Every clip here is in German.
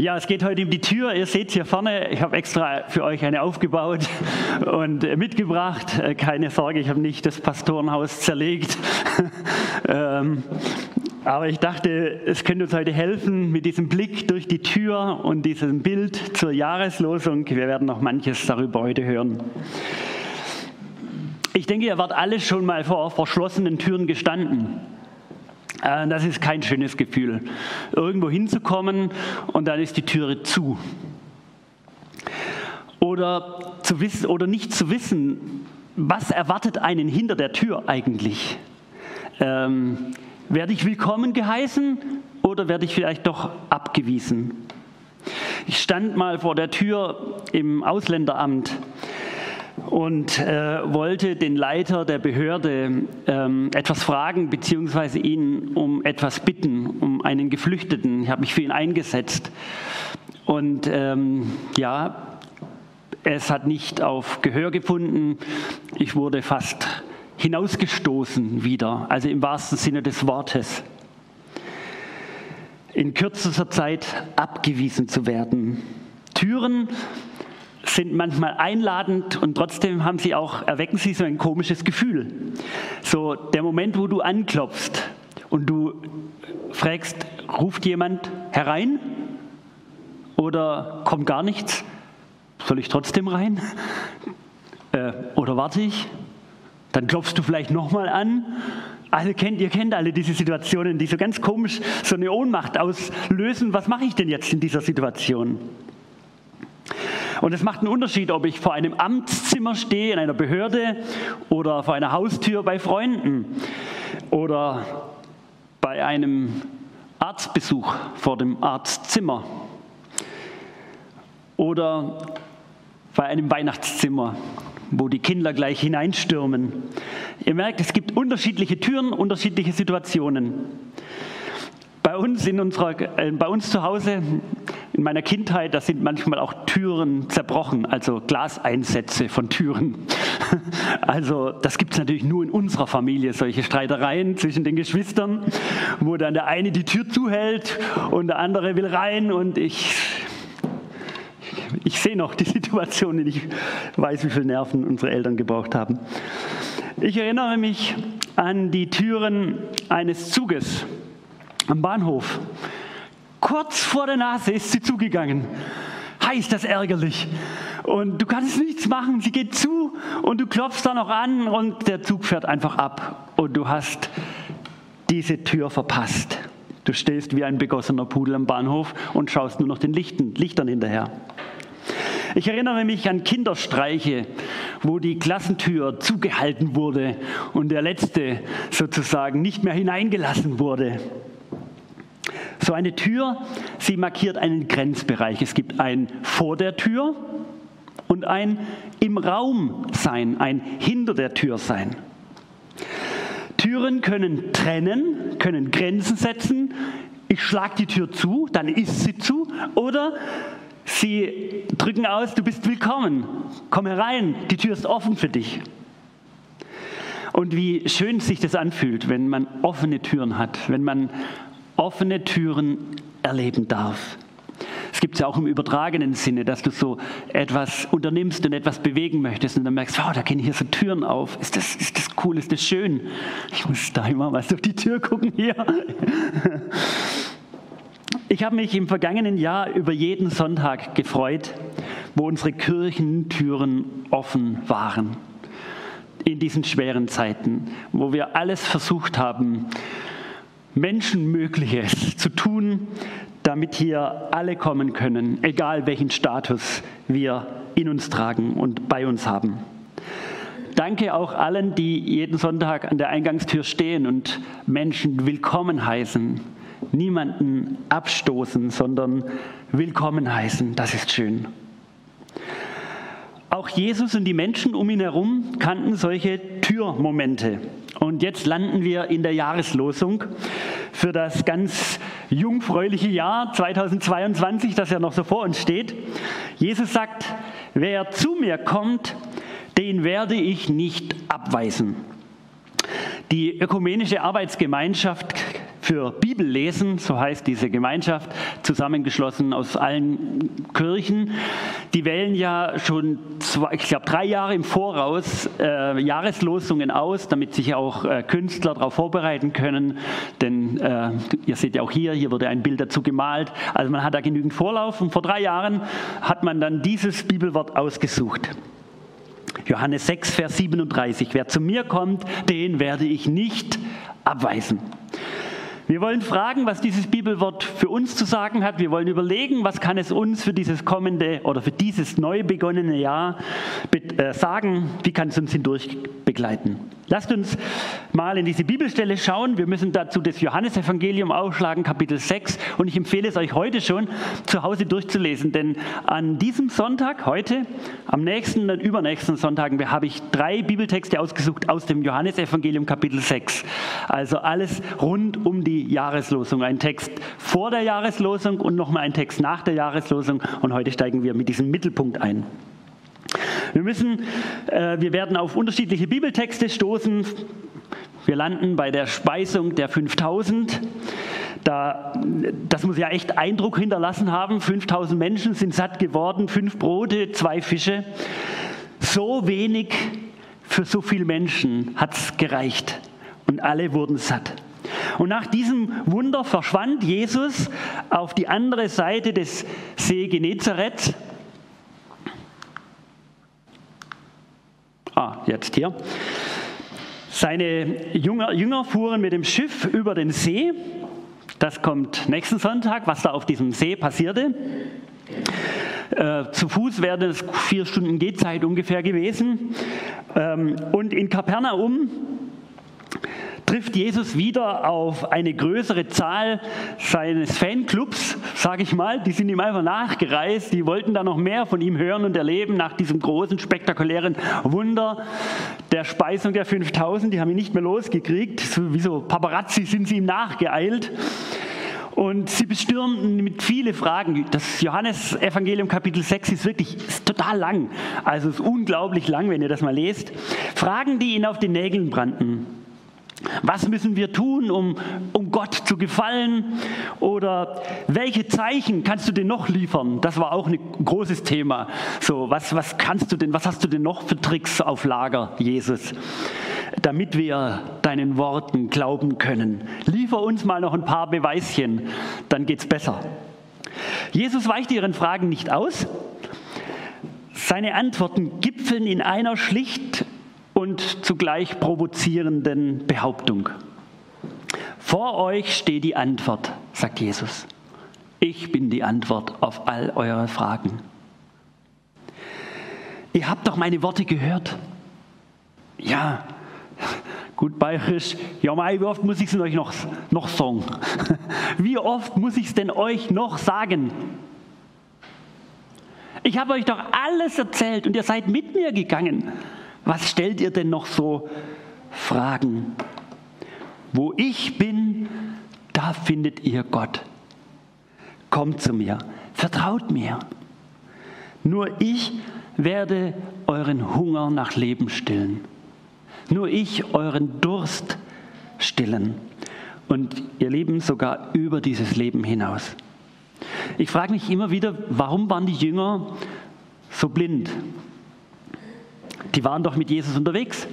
Ja, es geht heute um die Tür. Ihr seht hier vorne, ich habe extra für euch eine aufgebaut und mitgebracht. Äh, keine Sorge, ich habe nicht das Pastorenhaus zerlegt. Ähm, aber ich dachte, es könnte uns heute helfen mit diesem Blick durch die Tür und diesem Bild zur Jahreslosung. Wir werden noch manches darüber heute hören. Ich denke, ihr wart alle schon mal vor verschlossenen Türen gestanden. Äh, das ist kein schönes Gefühl, irgendwo hinzukommen und dann ist die Türe zu. Oder, zu wissen, oder nicht zu wissen, was erwartet einen hinter der Tür eigentlich? Ähm, werde ich willkommen geheißen oder werde ich vielleicht doch abgewiesen? Ich stand mal vor der Tür im Ausländeramt und äh, wollte den Leiter der Behörde ähm, etwas fragen, beziehungsweise ihn um etwas bitten, um einen Geflüchteten. Ich habe mich für ihn eingesetzt. Und ähm, ja, es hat nicht auf Gehör gefunden. Ich wurde fast hinausgestoßen wieder, also im wahrsten Sinne des Wortes. In kürzester Zeit abgewiesen zu werden. Türen sind manchmal einladend und trotzdem haben sie auch, erwecken sie so ein komisches Gefühl. So der Moment, wo du anklopfst und du fragst, ruft jemand herein oder kommt gar nichts? Soll ich trotzdem rein? Äh, oder warte ich? Dann klopfst du vielleicht nochmal an. Also kennt, ihr kennt alle diese Situationen, die so ganz komisch so eine Ohnmacht auslösen. Was mache ich denn jetzt in dieser Situation? Und es macht einen Unterschied, ob ich vor einem Amtszimmer stehe in einer Behörde oder vor einer Haustür bei Freunden oder bei einem Arztbesuch vor dem Arztzimmer oder bei einem Weihnachtszimmer, wo die Kinder gleich hineinstürmen. Ihr merkt, es gibt unterschiedliche Türen, unterschiedliche Situationen. Bei uns, in unserer, äh, bei uns zu Hause, in meiner Kindheit, da sind manchmal auch Türen zerbrochen, also Glaseinsätze von Türen. Also das gibt es natürlich nur in unserer Familie, solche Streitereien zwischen den Geschwistern, wo dann der eine die Tür zuhält und der andere will rein und ich, ich sehe noch die Situation ich weiß, wie viele Nerven unsere Eltern gebraucht haben. Ich erinnere mich an die Türen eines Zuges am Bahnhof. Kurz vor der Nase ist sie zugegangen. Heißt das ärgerlich. Und du kannst nichts machen. Sie geht zu und du klopfst da noch an und der Zug fährt einfach ab. Und du hast diese Tür verpasst. Du stehst wie ein begossener Pudel am Bahnhof und schaust nur noch den Lichten, Lichtern hinterher. Ich erinnere mich an Kinderstreiche, wo die Klassentür zugehalten wurde und der Letzte sozusagen nicht mehr hineingelassen wurde. So eine Tür, sie markiert einen Grenzbereich. Es gibt ein vor der Tür und ein im Raum sein, ein hinter der Tür sein. Türen können trennen, können Grenzen setzen. Ich schlage die Tür zu, dann ist sie zu. Oder sie drücken aus, du bist willkommen. Komm herein, die Tür ist offen für dich. Und wie schön sich das anfühlt, wenn man offene Türen hat, wenn man offene Türen erleben darf. Es gibt es ja auch im übertragenen Sinne, dass du so etwas unternimmst und etwas bewegen möchtest und dann merkst, wow, da gehen hier so Türen auf. Ist das, ist das cool, ist das schön? Ich muss da immer mal durch die Tür gucken hier. Ich habe mich im vergangenen Jahr über jeden Sonntag gefreut, wo unsere Kirchentüren offen waren. In diesen schweren Zeiten, wo wir alles versucht haben, Menschenmögliches zu tun, damit hier alle kommen können, egal welchen Status wir in uns tragen und bei uns haben. Danke auch allen, die jeden Sonntag an der Eingangstür stehen und Menschen willkommen heißen. Niemanden abstoßen, sondern willkommen heißen. Das ist schön. Auch Jesus und die Menschen um ihn herum kannten solche Türmomente. Und jetzt landen wir in der Jahreslosung für das ganz jungfräuliche Jahr 2022, das ja noch so vor uns steht. Jesus sagt, wer zu mir kommt, den werde ich nicht abweisen. Die ökumenische Arbeitsgemeinschaft für Bibellesen, so heißt diese Gemeinschaft, zusammengeschlossen aus allen Kirchen. Die wählen ja schon, zwei, ich glaube, drei Jahre im Voraus äh, Jahreslosungen aus, damit sich auch äh, Künstler darauf vorbereiten können. Denn äh, ihr seht ja auch hier, hier wurde ein Bild dazu gemalt. Also man hat da genügend Vorlauf. Und vor drei Jahren hat man dann dieses Bibelwort ausgesucht. Johannes 6, Vers 37. Wer zu mir kommt, den werde ich nicht abweisen. Wir wollen fragen, was dieses Bibelwort für uns zu sagen hat. Wir wollen überlegen, was kann es uns für dieses kommende oder für dieses neu begonnene Jahr äh, sagen, wie kann es uns hindurch begleiten. Lasst uns mal in diese Bibelstelle schauen. Wir müssen dazu das Johannesevangelium aufschlagen, Kapitel 6. Und ich empfehle es euch heute schon, zu Hause durchzulesen. Denn an diesem Sonntag, heute, am nächsten und übernächsten Sonntagen, habe ich drei Bibeltexte ausgesucht aus dem Johannesevangelium, Kapitel 6. Also alles rund um die Jahreslosung. Ein Text vor der Jahreslosung und nochmal ein Text nach der Jahreslosung. Und heute steigen wir mit diesem Mittelpunkt ein. Wir müssen, äh, wir werden auf unterschiedliche Bibeltexte stoßen. Wir landen bei der Speisung der 5000. Da, das muss ja echt Eindruck hinterlassen haben. 5000 Menschen sind satt geworden, fünf Brote, zwei Fische. So wenig für so viele Menschen hat es gereicht. Und alle wurden satt. Und nach diesem Wunder verschwand Jesus auf die andere Seite des See Genezareth Ah, jetzt hier. Seine Jünger, Jünger fuhren mit dem Schiff über den See. Das kommt nächsten Sonntag, was da auf diesem See passierte. Äh, zu Fuß wäre es vier Stunden Gehzeit ungefähr gewesen. Ähm, und in Kapernaum trifft Jesus wieder auf eine größere Zahl seines Fanclubs, sage ich mal. Die sind ihm einfach nachgereist. Die wollten da noch mehr von ihm hören und erleben nach diesem großen, spektakulären Wunder der Speisung der 5000. Die haben ihn nicht mehr losgekriegt. So, wie so Paparazzi sind sie ihm nachgeeilt. Und sie bestürmten mit viele Fragen. Das Johannesevangelium Kapitel 6 ist wirklich ist total lang. Also ist unglaublich lang, wenn ihr das mal lest. Fragen, die ihn auf den Nägeln brannten. Was müssen wir tun, um, um Gott zu gefallen? Oder welche Zeichen kannst du denn noch liefern? Das war auch ein großes Thema. So, was, was kannst du denn, was hast du denn noch für Tricks auf Lager, Jesus? Damit wir deinen Worten glauben können. Liefer uns mal noch ein paar Beweischen, dann geht's besser. Jesus weicht ihren Fragen nicht aus. Seine Antworten gipfeln in einer schlicht und zugleich provozierenden Behauptung. Vor euch steht die Antwort, sagt Jesus. Ich bin die Antwort auf all eure Fragen. Ihr habt doch meine Worte gehört. Ja, gut bayerisch. Ja, Mai, wie oft muss ich es euch noch, noch sagen? Wie oft muss ich es denn euch noch sagen? Ich habe euch doch alles erzählt und ihr seid mit mir gegangen. Was stellt ihr denn noch so Fragen? Wo ich bin, da findet ihr Gott. Kommt zu mir, vertraut mir. Nur ich werde euren Hunger nach Leben stillen. Nur ich euren Durst stillen. Und ihr Leben sogar über dieses Leben hinaus. Ich frage mich immer wieder, warum waren die Jünger so blind? Die waren doch mit Jesus unterwegs.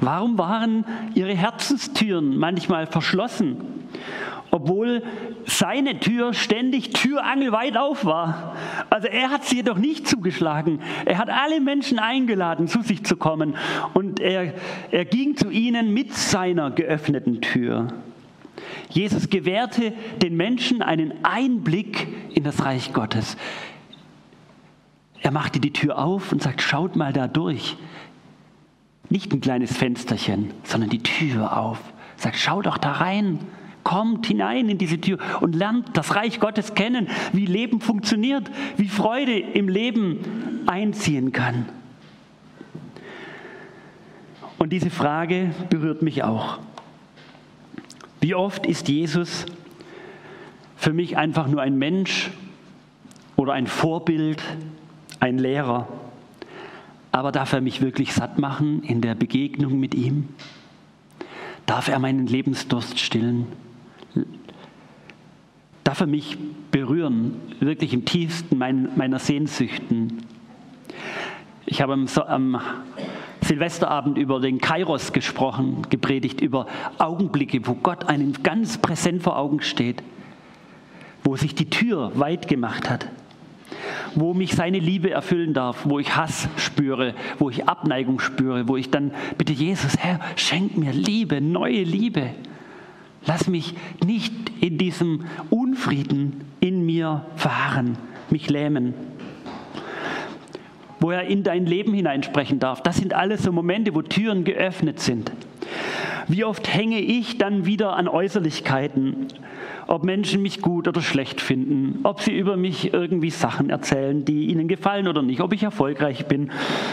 Warum waren ihre Herzenstüren manchmal verschlossen, obwohl seine Tür ständig türangelweit auf war? Also er hat sie jedoch nicht zugeschlagen. Er hat alle Menschen eingeladen, zu sich zu kommen und er, er ging zu ihnen mit seiner geöffneten Tür. Jesus gewährte den Menschen einen Einblick in das Reich Gottes. Er machte die Tür auf und sagt, schaut mal da durch. Nicht ein kleines Fensterchen, sondern die Tür auf. Sagt, schaut doch da rein. Kommt hinein in diese Tür und lernt das Reich Gottes kennen, wie Leben funktioniert, wie Freude im Leben einziehen kann. Und diese Frage berührt mich auch. Wie oft ist Jesus für mich einfach nur ein Mensch oder ein Vorbild, ein Lehrer. Aber darf er mich wirklich satt machen in der Begegnung mit ihm? darf er meinen Lebensdurst stillen. Darf er mich berühren, wirklich im tiefsten meiner Sehnsüchten. Ich habe am, am Silvesterabend über den Kairos gesprochen, gepredigt, über Augenblicke, wo Gott einem ganz präsent vor Augen steht, wo sich die Tür weit gemacht hat, wo mich seine Liebe erfüllen darf, wo ich Hass spüre, wo ich Abneigung spüre, wo ich dann bitte Jesus, Herr, schenk mir Liebe, neue Liebe. Lass mich nicht in diesem Unfrieden in mir verharren, mich lähmen. Wo er in dein Leben hineinsprechen darf. Das sind alles so Momente, wo Türen geöffnet sind. Wie oft hänge ich dann wieder an Äußerlichkeiten, ob Menschen mich gut oder schlecht finden, ob sie über mich irgendwie Sachen erzählen, die ihnen gefallen oder nicht, ob ich erfolgreich bin,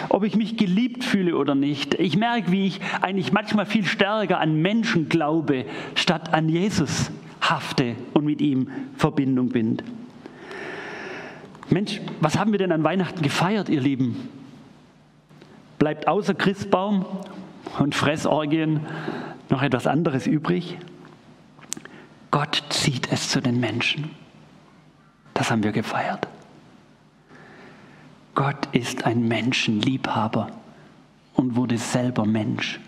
ob ich mich geliebt fühle oder nicht. Ich merke, wie ich eigentlich manchmal viel stärker an Menschen glaube, statt an Jesus hafte und mit ihm Verbindung bin. Mensch, was haben wir denn an Weihnachten gefeiert, ihr Lieben? Bleibt außer Christbaum und Fressorgien noch etwas anderes übrig? Gott zieht es zu den Menschen. Das haben wir gefeiert. Gott ist ein Menschenliebhaber und wurde selber Mensch.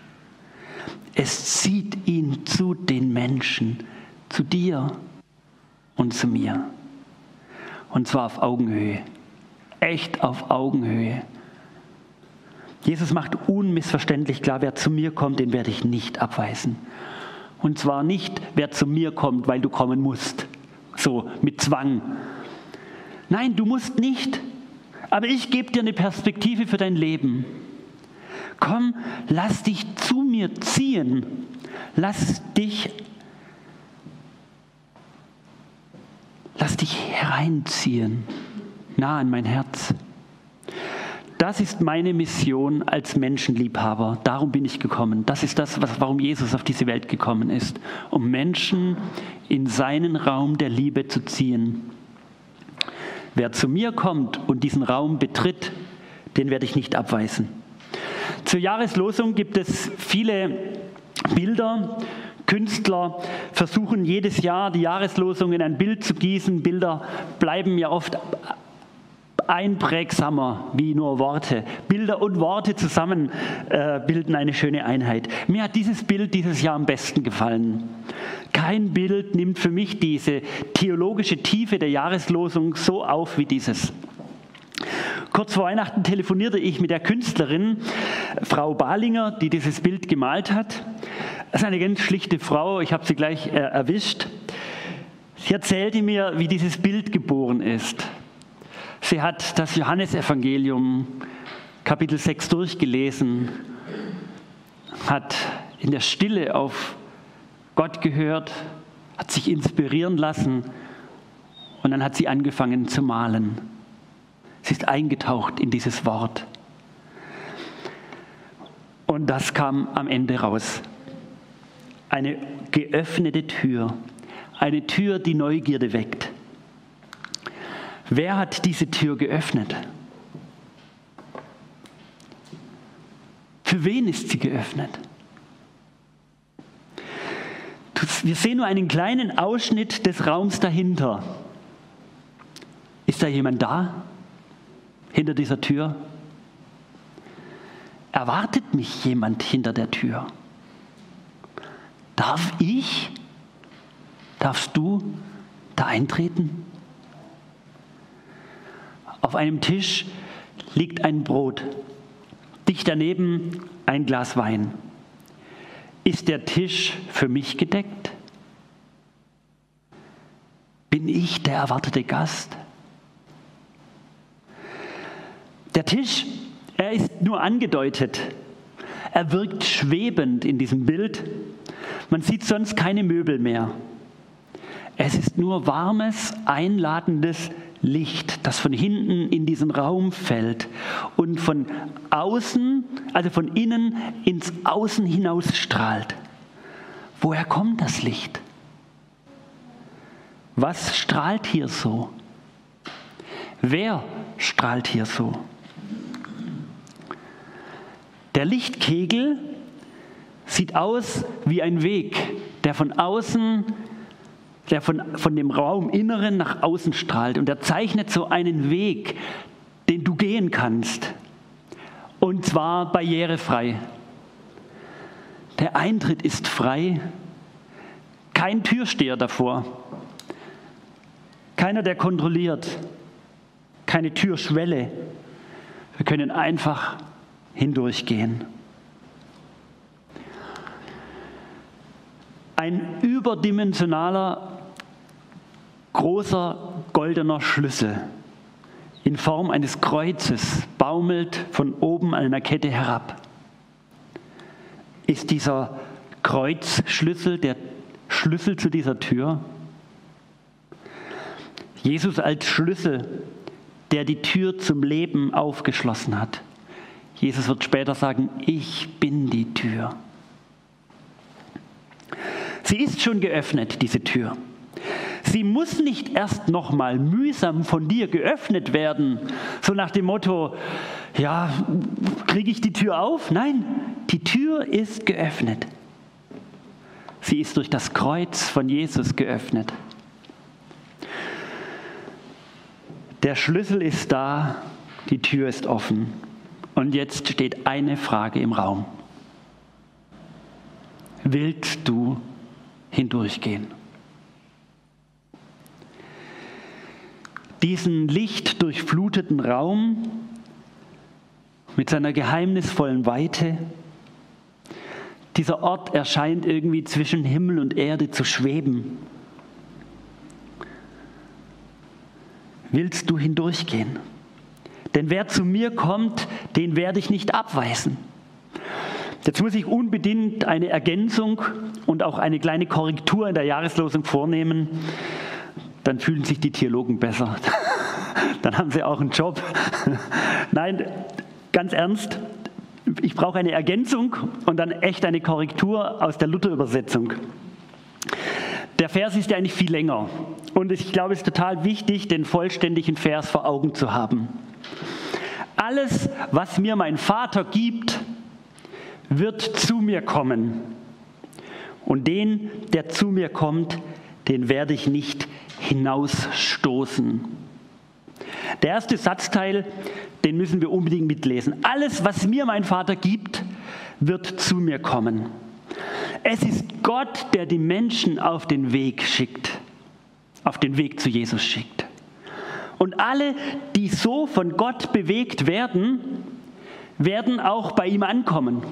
Es zieht ihn zu den Menschen, zu dir und zu mir. Und zwar auf Augenhöhe. Echt auf Augenhöhe. Jesus macht unmissverständlich klar, wer zu mir kommt, den werde ich nicht abweisen. Und zwar nicht, wer zu mir kommt, weil du kommen musst. So mit Zwang. Nein, du musst nicht. Aber ich gebe dir eine Perspektive für dein Leben. Komm, lass dich zu mir ziehen. Lass dich, lass dich hereinziehen, nah an mein Herz. Das ist meine Mission als Menschenliebhaber. Darum bin ich gekommen. Das ist das, was, warum Jesus auf diese Welt gekommen ist, um Menschen in seinen Raum der Liebe zu ziehen. Wer zu mir kommt und diesen Raum betritt, den werde ich nicht abweisen. Zur Jahreslosung gibt es viele Bilder. Künstler versuchen jedes Jahr die Jahreslosung in ein Bild zu gießen. Bilder bleiben ja oft einprägsamer wie nur Worte. Bilder und Worte zusammen äh, bilden eine schöne Einheit. Mir hat dieses Bild dieses Jahr am besten gefallen. Kein Bild nimmt für mich diese theologische Tiefe der Jahreslosung so auf wie dieses. Kurz vor Weihnachten telefonierte ich mit der Künstlerin, Frau Balinger, die dieses Bild gemalt hat. Das ist eine ganz schlichte Frau, ich habe sie gleich äh, erwischt. Sie erzählte mir, wie dieses Bild geboren ist. Sie hat das Johannesevangelium Kapitel 6 durchgelesen, hat in der Stille auf Gott gehört, hat sich inspirieren lassen und dann hat sie angefangen zu malen. Sie ist eingetaucht in dieses Wort. Und das kam am Ende raus. Eine geöffnete Tür, eine Tür, die Neugierde weckt. Wer hat diese Tür geöffnet? Für wen ist sie geöffnet? Wir sehen nur einen kleinen Ausschnitt des Raums dahinter. Ist da jemand da? Hinter dieser Tür? Erwartet mich jemand hinter der Tür? Darf ich? Darfst du da eintreten? Auf einem Tisch liegt ein Brot, dicht daneben ein Glas Wein. Ist der Tisch für mich gedeckt? Bin ich der erwartete Gast? Der Tisch, er ist nur angedeutet. Er wirkt schwebend in diesem Bild. Man sieht sonst keine Möbel mehr. Es ist nur warmes, einladendes Licht, das von hinten in diesen Raum fällt und von außen, also von innen ins Außen hinaus strahlt. Woher kommt das Licht? Was strahlt hier so? Wer strahlt hier so? Der Lichtkegel sieht aus wie ein Weg, der von außen, der von, von dem Rauminneren nach außen strahlt. Und er zeichnet so einen Weg, den du gehen kannst. Und zwar barrierefrei. Der Eintritt ist frei. Kein Türsteher davor. Keiner, der kontrolliert. Keine Türschwelle. Wir können einfach hindurchgehen. Ein überdimensionaler, großer goldener Schlüssel in Form eines Kreuzes baumelt von oben an einer Kette herab. Ist dieser Kreuzschlüssel der Schlüssel zu dieser Tür? Jesus als Schlüssel, der die Tür zum Leben aufgeschlossen hat. Jesus wird später sagen, ich bin die Tür. Sie ist schon geöffnet, diese Tür. Sie muss nicht erst nochmal mühsam von dir geöffnet werden, so nach dem Motto, ja, kriege ich die Tür auf? Nein, die Tür ist geöffnet. Sie ist durch das Kreuz von Jesus geöffnet. Der Schlüssel ist da, die Tür ist offen. Und jetzt steht eine Frage im Raum. Willst du hindurchgehen? Diesen lichtdurchfluteten Raum mit seiner geheimnisvollen Weite, dieser Ort erscheint irgendwie zwischen Himmel und Erde zu schweben. Willst du hindurchgehen? Denn wer zu mir kommt, den werde ich nicht abweisen. Jetzt muss ich unbedingt eine Ergänzung und auch eine kleine Korrektur in der Jahreslosung vornehmen. Dann fühlen sich die Theologen besser. Dann haben sie auch einen Job. Nein, ganz ernst, ich brauche eine Ergänzung und dann echt eine Korrektur aus der Luther-Übersetzung. Der Vers ist ja eigentlich viel länger und ich glaube, es ist total wichtig, den vollständigen Vers vor Augen zu haben. Alles, was mir mein Vater gibt, wird zu mir kommen. Und den, der zu mir kommt, den werde ich nicht hinausstoßen. Der erste Satzteil den müssen wir unbedingt mitlesen. Alles, was mir mein Vater gibt, wird zu mir kommen. Es ist Gott, der die Menschen auf den Weg schickt, auf den Weg zu Jesus schickt. Und alle, die so von Gott bewegt werden, werden auch bei ihm ankommen.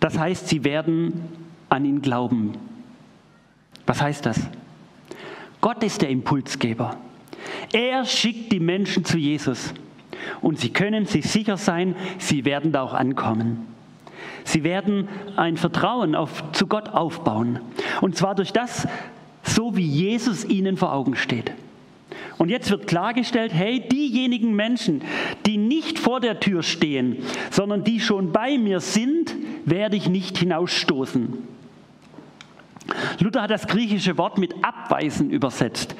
Das heißt, sie werden an ihn glauben. Was heißt das? Gott ist der Impulsgeber. Er schickt die Menschen zu Jesus. Und sie können sich sicher sein, sie werden da auch ankommen. Sie werden ein Vertrauen auf, zu Gott aufbauen. Und zwar durch das, so wie Jesus ihnen vor Augen steht. Und jetzt wird klargestellt, hey, diejenigen Menschen, die nicht vor der Tür stehen, sondern die schon bei mir sind, werde ich nicht hinausstoßen. Luther hat das griechische Wort mit abweisen übersetzt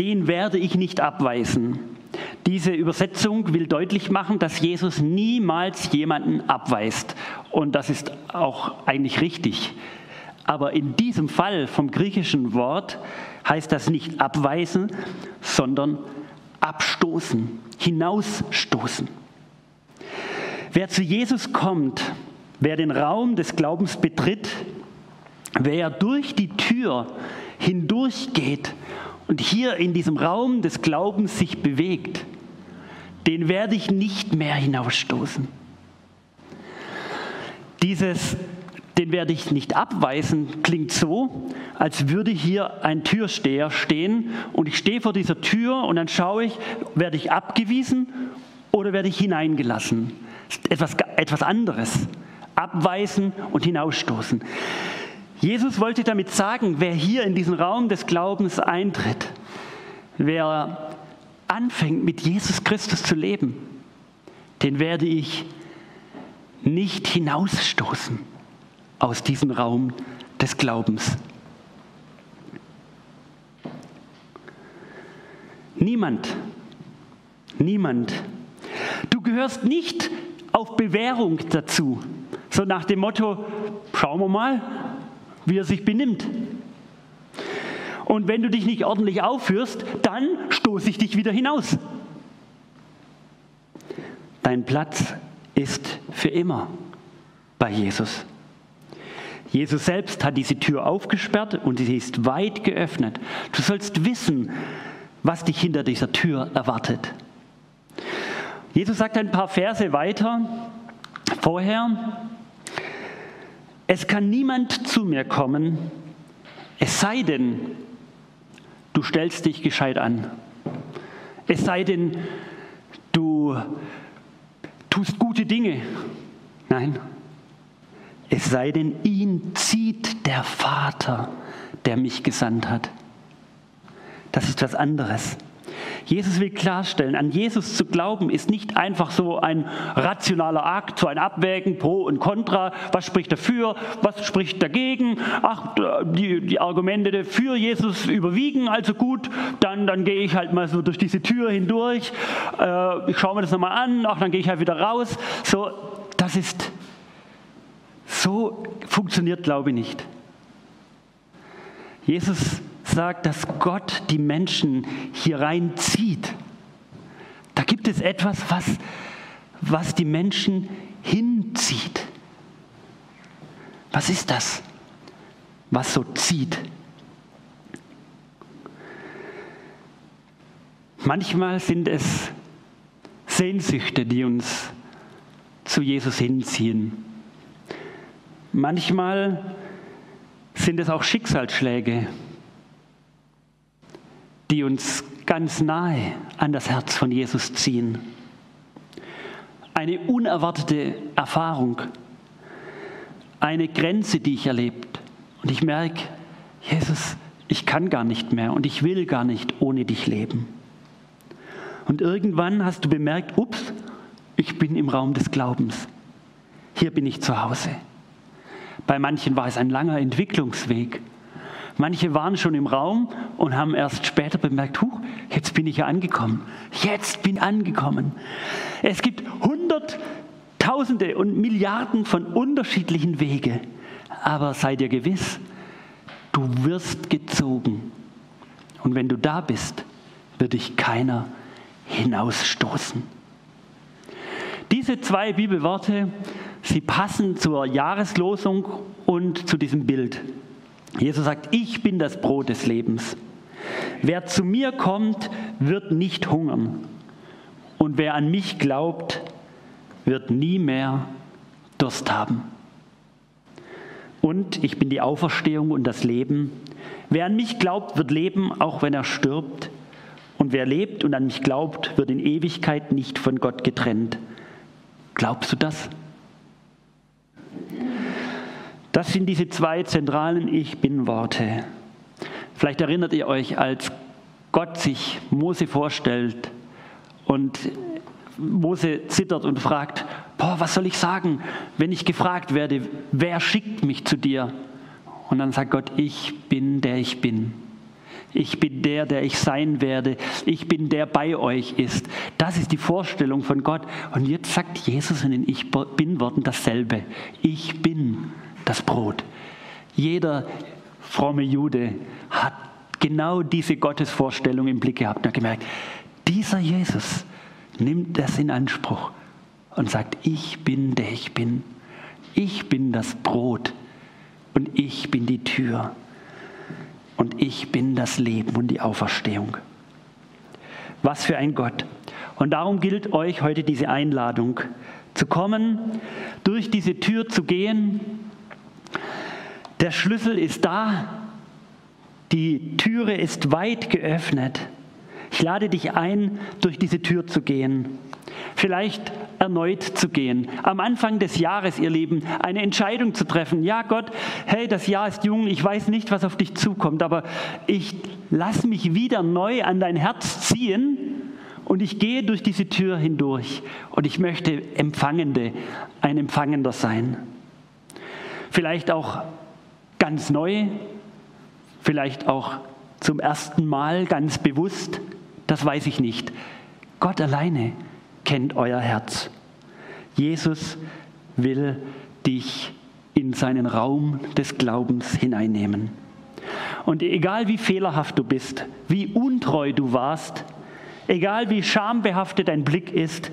den werde ich nicht abweisen. Diese Übersetzung will deutlich machen, dass Jesus niemals jemanden abweist. Und das ist auch eigentlich richtig. Aber in diesem Fall vom griechischen Wort heißt das nicht abweisen, sondern abstoßen, hinausstoßen. Wer zu Jesus kommt, wer den Raum des Glaubens betritt, wer durch die Tür hindurchgeht und hier in diesem Raum des Glaubens sich bewegt, den werde ich nicht mehr hinausstoßen. Dieses, den werde ich nicht abweisen, klingt so, als würde hier ein Türsteher stehen und ich stehe vor dieser Tür und dann schaue ich, werde ich abgewiesen oder werde ich hineingelassen? Etwas, etwas anderes. Abweisen und hinausstoßen. Jesus wollte damit sagen, wer hier in diesen Raum des Glaubens eintritt, wer anfängt mit Jesus Christus zu leben, den werde ich nicht hinausstoßen aus diesem Raum des Glaubens. Niemand, niemand. Du gehörst nicht auf Bewährung dazu, So nach dem Motto, schauen wir mal, wie er sich benimmt. Und wenn du dich nicht ordentlich aufführst, dann stoße ich dich wieder hinaus. Dein Platz ist für immer bei Jesus. Jesus selbst hat diese Tür aufgesperrt und sie ist weit geöffnet. Du sollst wissen, was dich hinter dieser Tür erwartet. Jesus sagt ein paar Verse weiter vorher, es kann niemand zu mir kommen, es sei denn, du stellst dich gescheit an. Es sei denn, du tust gute Dinge. Nein, es sei denn, ihn zieht der Vater, der mich gesandt hat. Das ist was anderes. Jesus will klarstellen, an Jesus zu glauben ist nicht einfach so ein rationaler Akt, so ein Abwägen pro und contra, was spricht dafür, was spricht dagegen, ach, die, die Argumente für Jesus überwiegen, also gut, dann, dann gehe ich halt mal so durch diese Tür hindurch, äh, ich schaue mir das nochmal an, ach, dann gehe ich halt wieder raus. So, das ist, so funktioniert Glaube nicht. Jesus sagt, dass Gott die Menschen hier reinzieht. Da gibt es etwas, was, was die Menschen hinzieht. Was ist das, was so zieht? Manchmal sind es Sehnsüchte, die uns zu Jesus hinziehen. Manchmal sind es auch Schicksalsschläge, die uns ganz nahe an das Herz von Jesus ziehen. Eine unerwartete Erfahrung, eine Grenze, die ich erlebt. Und ich merke, Jesus, ich kann gar nicht mehr und ich will gar nicht ohne dich leben. Und irgendwann hast du bemerkt, ups, ich bin im Raum des Glaubens. Hier bin ich zu Hause. Bei manchen war es ein langer Entwicklungsweg. Manche waren schon im Raum und haben erst später bemerkt, huch, jetzt bin ich ja angekommen. Jetzt bin ich angekommen. Es gibt Hunderttausende und Milliarden von unterschiedlichen Wege. Aber sei dir gewiss, du wirst gezogen. Und wenn du da bist, wird dich keiner hinausstoßen. Diese zwei Bibelworte, sie passen zur Jahreslosung und zu diesem Bild. Jesus sagt, ich bin das Brot des Lebens. Wer zu mir kommt, wird nicht hungern. Und wer an mich glaubt, wird nie mehr Durst haben. Und ich bin die Auferstehung und das Leben. Wer an mich glaubt, wird leben, auch wenn er stirbt. Und wer lebt und an mich glaubt, wird in Ewigkeit nicht von Gott getrennt. Glaubst du das? Das sind diese zwei zentralen Ich bin-Worte. Vielleicht erinnert ihr euch, als Gott sich Mose vorstellt und Mose zittert und fragt, boah, was soll ich sagen, wenn ich gefragt werde, wer schickt mich zu dir? Und dann sagt Gott, ich bin der ich bin. Ich bin der, der ich sein werde. Ich bin der bei euch ist. Das ist die Vorstellung von Gott. Und jetzt sagt Jesus in den Ich bin Worten dasselbe. Ich bin das Brot. Jeder fromme Jude hat genau diese Gottesvorstellung im Blick gehabt und hat gemerkt, dieser Jesus nimmt das in Anspruch und sagt, ich bin der ich bin. Ich bin das Brot und ich bin die Tür und ich bin das Leben und die Auferstehung. Was für ein Gott. Und darum gilt euch heute diese Einladung, zu kommen, durch diese Tür zu gehen der Schlüssel ist da. Die Türe ist weit geöffnet. Ich lade dich ein, durch diese Tür zu gehen. Vielleicht erneut zu gehen. Am Anfang des Jahres, ihr Lieben, eine Entscheidung zu treffen. Ja, Gott, hey, das Jahr ist jung, ich weiß nicht, was auf dich zukommt, aber ich lass mich wieder neu an dein Herz ziehen und ich gehe durch diese Tür hindurch und ich möchte Empfangende, ein Empfangender sein. Vielleicht auch ganz neu, vielleicht auch zum ersten Mal ganz bewusst, das weiß ich nicht. Gott alleine kennt euer Herz. Jesus will dich in seinen Raum des Glaubens hineinnehmen. Und egal wie fehlerhaft du bist, wie untreu du warst, egal wie schambehaftet dein Blick ist,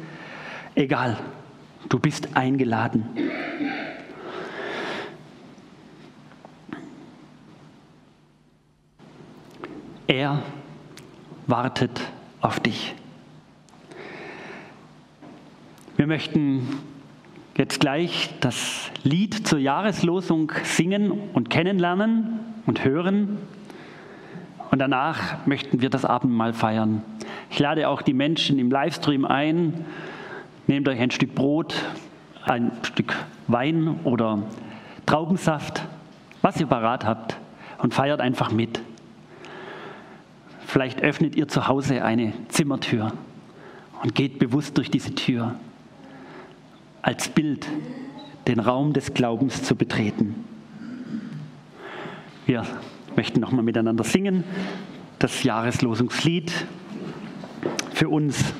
egal, du bist eingeladen. Er wartet auf dich. Wir möchten jetzt gleich das Lied zur Jahreslosung singen und kennenlernen und hören. Und danach möchten wir das Abendmahl feiern. Ich lade auch die Menschen im Livestream ein. Nehmt euch ein Stück Brot, ein Stück Wein oder Traubensaft, was ihr parat habt und feiert einfach mit. Vielleicht öffnet ihr zu Hause eine Zimmertür und geht bewusst durch diese Tür als Bild den Raum des Glaubens zu betreten. Wir möchten nochmal miteinander singen, das Jahreslosungslied für uns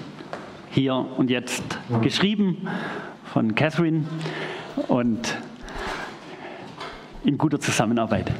hier und jetzt geschrieben von Catherine und in guter Zusammenarbeit.